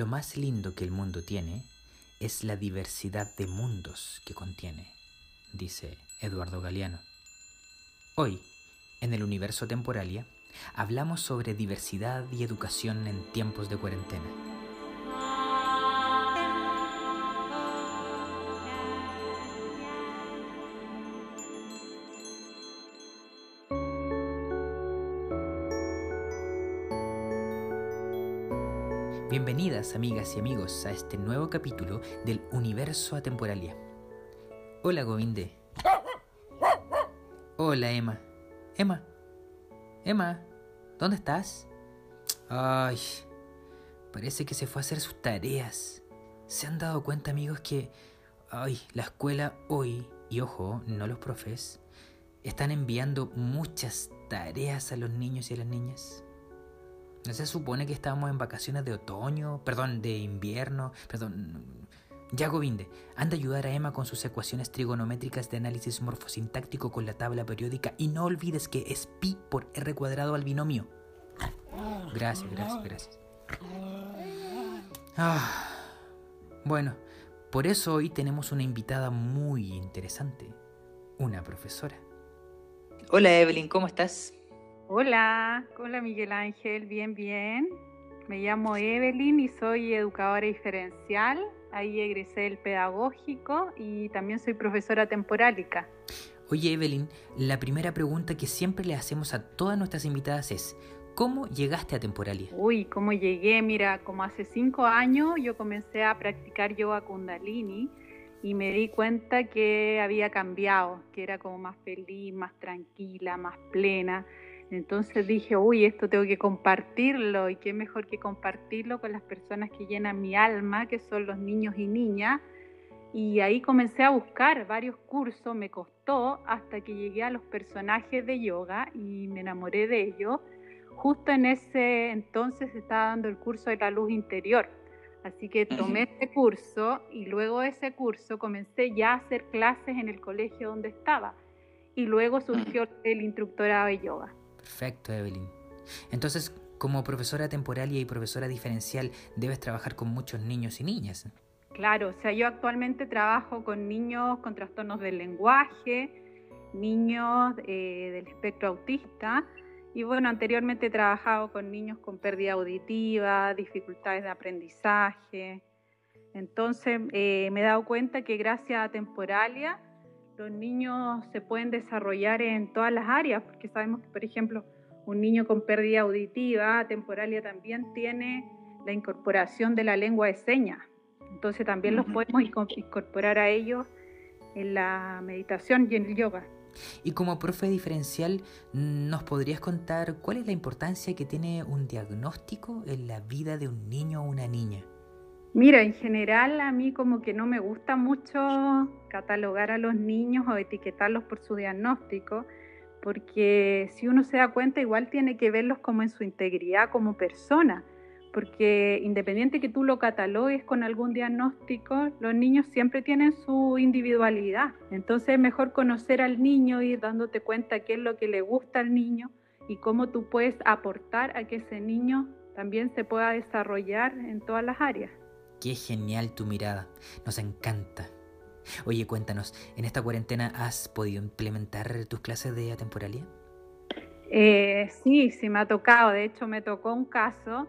Lo más lindo que el mundo tiene es la diversidad de mundos que contiene, dice Eduardo Galeano. Hoy, en el universo Temporalia, hablamos sobre diversidad y educación en tiempos de cuarentena. Bienvenidas amigas y amigos a este nuevo capítulo del Universo Atemporalia. Hola Govinde. Hola Emma. Emma. Emma, ¿dónde estás? Ay, parece que se fue a hacer sus tareas. ¿Se han dado cuenta amigos que, ay, la escuela hoy, y ojo, no los profes, están enviando muchas tareas a los niños y a las niñas? ¿No se supone que estábamos en vacaciones de otoño? Perdón, de invierno. Perdón. Ya Govinde, anda a ayudar a Emma con sus ecuaciones trigonométricas de análisis morfosintáctico con la tabla periódica y no olvides que es pi por r cuadrado al binomio. Gracias, gracias, gracias. Ah, bueno, por eso hoy tenemos una invitada muy interesante, una profesora. Hola Evelyn, ¿cómo estás? Hola, hola Miguel Ángel, bien, bien. Me llamo Evelyn y soy educadora diferencial. Ahí egresé el pedagógico y también soy profesora temporálica. Oye Evelyn, la primera pregunta que siempre le hacemos a todas nuestras invitadas es, ¿cómo llegaste a Temporalia? Uy, ¿cómo llegué? Mira, como hace cinco años yo comencé a practicar yoga kundalini y me di cuenta que había cambiado, que era como más feliz, más tranquila, más plena entonces dije, uy, esto tengo que compartirlo y qué mejor que compartirlo con las personas que llenan mi alma, que son los niños y niñas. Y ahí comencé a buscar varios cursos, me costó hasta que llegué a los personajes de yoga y me enamoré de ellos. Justo en ese entonces estaba dando el curso de la luz interior. Así que tomé ese curso y luego de ese curso comencé ya a hacer clases en el colegio donde estaba. Y luego surgió el instructorado de yoga. Perfecto, Evelyn. Entonces, como profesora temporal y profesora diferencial, debes trabajar con muchos niños y niñas. Claro, o sea, yo actualmente trabajo con niños con trastornos del lenguaje, niños eh, del espectro autista, y bueno, anteriormente he trabajado con niños con pérdida auditiva, dificultades de aprendizaje. Entonces eh, me he dado cuenta que gracias a Temporalia los niños se pueden desarrollar en todas las áreas, porque sabemos que, por ejemplo, un niño con pérdida auditiva temporalia también tiene la incorporación de la lengua de señas. Entonces también los podemos incorporar a ellos en la meditación y en el yoga. Y como profe diferencial, ¿nos podrías contar cuál es la importancia que tiene un diagnóstico en la vida de un niño o una niña? Mira, en general a mí como que no me gusta mucho catalogar a los niños o etiquetarlos por su diagnóstico, porque si uno se da cuenta igual tiene que verlos como en su integridad como persona, porque independiente que tú lo catalogues con algún diagnóstico, los niños siempre tienen su individualidad. Entonces es mejor conocer al niño, ir dándote cuenta qué es lo que le gusta al niño y cómo tú puedes aportar a que ese niño también se pueda desarrollar en todas las áreas. Qué genial tu mirada, nos encanta. Oye, cuéntanos, ¿en esta cuarentena has podido implementar tus clases de atemporalidad? Eh, sí, sí me ha tocado. De hecho, me tocó un caso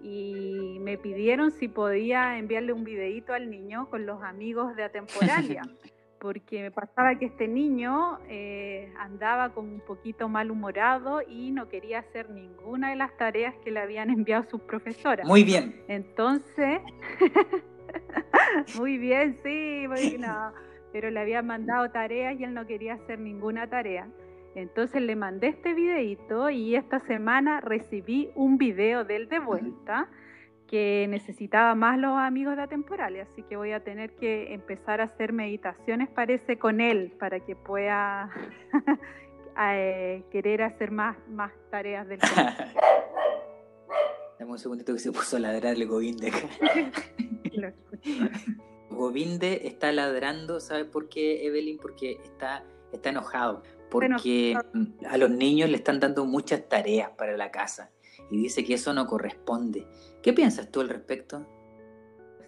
y me pidieron si podía enviarle un videito al niño con los amigos de atemporalia. porque me pasaba que este niño eh, andaba como un poquito malhumorado y no quería hacer ninguna de las tareas que le habían enviado sus profesoras. Muy bien. Entonces, muy bien, sí, pero le habían mandado tareas y él no quería hacer ninguna tarea. Entonces le mandé este videito y esta semana recibí un video de él de vuelta que necesitaba más los amigos de Atemporales, así que voy a tener que empezar a hacer meditaciones, parece, con él, para que pueda eh, querer hacer más, más tareas del Dame un segundito que se puso a ladrarle Govinde Govinde está ladrando, ¿sabes por qué, Evelyn? Porque está, está enojado. Porque a los niños le están dando muchas tareas para la casa y dice que eso no corresponde. ¿Qué piensas tú al respecto?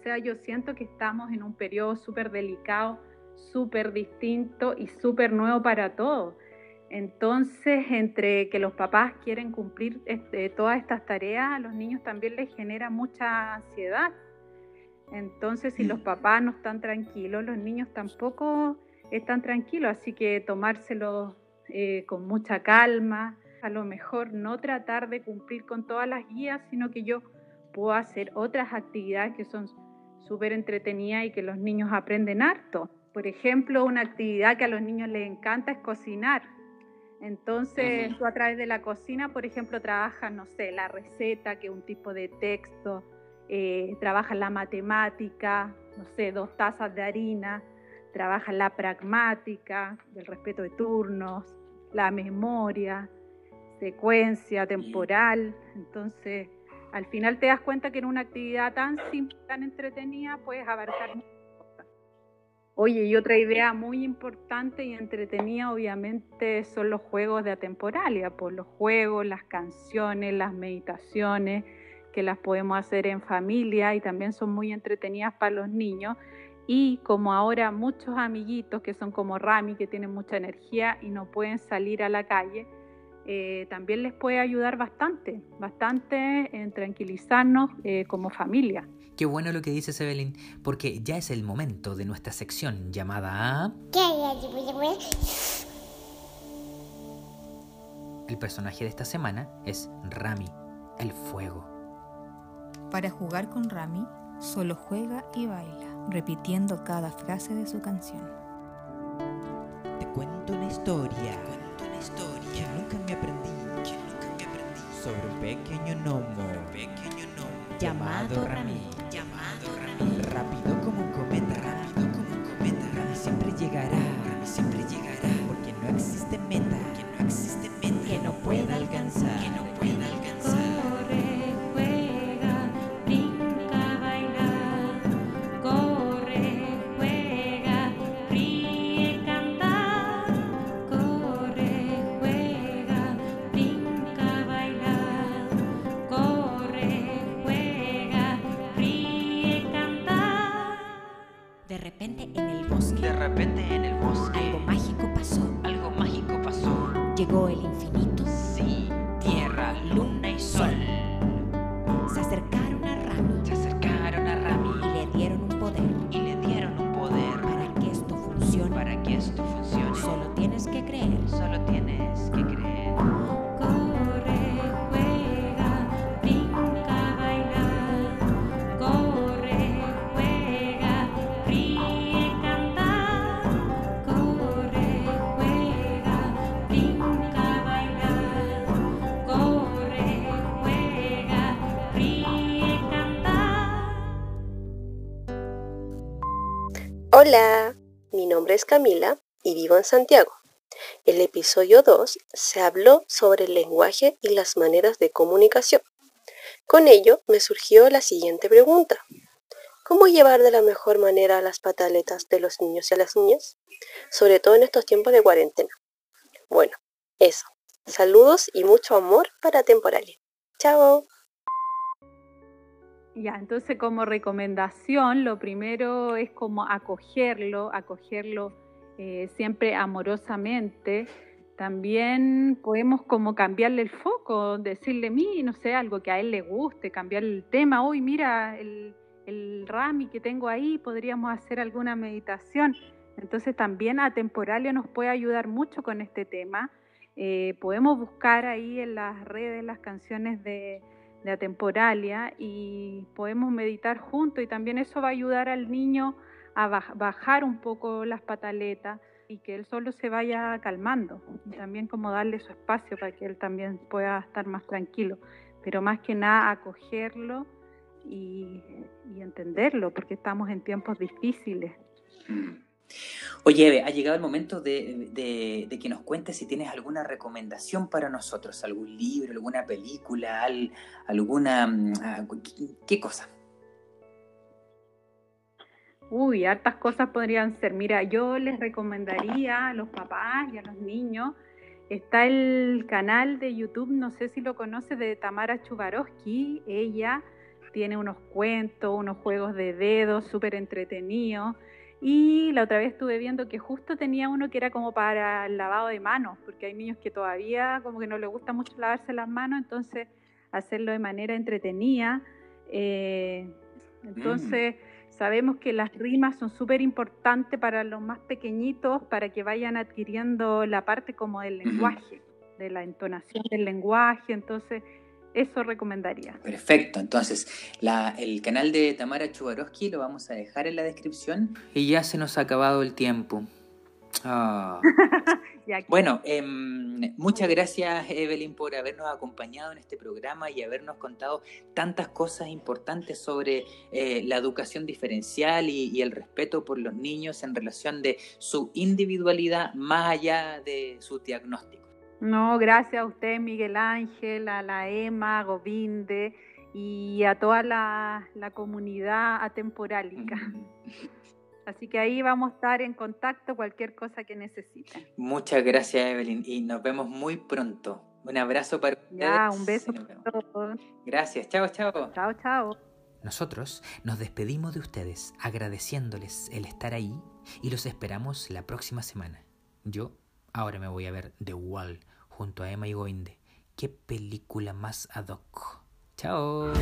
sea, yo siento que estamos en un periodo súper delicado, súper distinto y súper nuevo para todos. Entonces, entre que los papás quieren cumplir este, todas estas tareas, a los niños también les genera mucha ansiedad. Entonces, si los mm. papás no están tranquilos, los niños tampoco están tranquilos, así que tomárselo eh, con mucha calma, a lo mejor no tratar de cumplir con todas las guías, sino que yo puedo hacer otras actividades que son súper entretenidas y que los niños aprenden harto. Por ejemplo, una actividad que a los niños les encanta es cocinar. Entonces, tú a través de la cocina, por ejemplo, trabajas, no sé, la receta, que es un tipo de texto, eh, trabajas la matemática, no sé, dos tazas de harina, trabajas la pragmática, del respeto de turnos, la memoria, secuencia temporal. Entonces, al final te das cuenta que en una actividad tan simple, tan entretenida, puedes abarcar muchas cosas. Oye, y otra idea muy importante y entretenida, obviamente, son los juegos de atemporalia, por pues los juegos, las canciones, las meditaciones, que las podemos hacer en familia y también son muy entretenidas para los niños. Y como ahora muchos amiguitos que son como Rami, que tienen mucha energía y no pueden salir a la calle, eh, también les puede ayudar bastante, bastante en tranquilizarnos eh, como familia. Qué bueno lo que dices, Evelyn, porque ya es el momento de nuestra sección llamada... El personaje de esta semana es Rami, el fuego. Para jugar con Rami, solo juega y baila, repitiendo cada frase de su canción. Te cuento una historia historia que nunca me aprendí, que nunca me aprendí. Sobre un pequeño gnomo, pequeño gnomo llamado Rami, llamado Rami, rápido como un cometa, rápido como un cometa, Rami siempre llegará, Rami siempre llegará, porque no existe meta, Hola, mi nombre es Camila y vivo en Santiago. El episodio 2 se habló sobre el lenguaje y las maneras de comunicación. Con ello me surgió la siguiente pregunta. ¿Cómo llevar de la mejor manera las pataletas de los niños y a las niñas? Sobre todo en estos tiempos de cuarentena. Bueno, eso. Saludos y mucho amor para Temporalia. Chao. Ya, entonces como recomendación, lo primero es como acogerlo, acogerlo eh, siempre amorosamente. También podemos como cambiarle el foco, decirle, mí, no sé, algo que a él le guste, cambiar el tema. Hoy mira, el, el Rami que tengo ahí, podríamos hacer alguna meditación. Entonces también a Temporalia nos puede ayudar mucho con este tema. Eh, podemos buscar ahí en las redes las canciones de de atemporalia y podemos meditar juntos y también eso va a ayudar al niño a bajar un poco las pataletas y que él solo se vaya calmando y también como darle su espacio para que él también pueda estar más tranquilo, pero más que nada acogerlo y, y entenderlo porque estamos en tiempos difíciles. Oye, Eve, ha llegado el momento de, que nos cuentes si tienes alguna recomendación para nosotros, algún libro, alguna película, alguna... Mm, ah, ¿Qué cosa? Uy, hartas cosas podrían ser. Mira, yo les recomendaría a los papás y a los niños, está el canal de YouTube, no sé si lo conoces, de Tamara Chubarovsky. Ella tiene unos cuentos, unos juegos de dedos súper entretenidos. Y la otra vez estuve viendo que justo tenía uno que era como para el lavado de manos, porque hay niños que todavía como que no les gusta mucho lavarse las manos, entonces hacerlo de manera entretenida. Eh, entonces mm. sabemos que las rimas son súper importantes para los más pequeñitos, para que vayan adquiriendo la parte como del lenguaje, de la entonación del lenguaje. Entonces eso recomendaría. Perfecto, entonces el canal de Tamara Chubarovsky lo vamos a dejar en la descripción. Y ya se nos ha acabado el tiempo. Ah. bueno, em, muchas gracias Evelyn por habernos acompañado en este programa y habernos contado tantas cosas importantes sobre eh, la educación diferencial y, el respeto por los niños en relación de su individualidad más allá de su diagnóstico. No, gracias a usted, Miguel Ángel, a la EMA, Govinde y a toda la, comunidad atemporálica. Así que ahí vamos a estar en contacto cualquier cosa que necesiten. Muchas gracias, Evelyn, y nos vemos muy pronto. Un abrazo para ustedes. Ya, un beso para todos. Gracias, chao, chao. Chao, chao. Nosotros nos despedimos de ustedes agradeciéndoles el estar ahí y los esperamos la próxima semana. Yo ahora me voy a ver The Wall junto a Emma y Goinde. ¡Qué película más ad hoc! ¡Chao!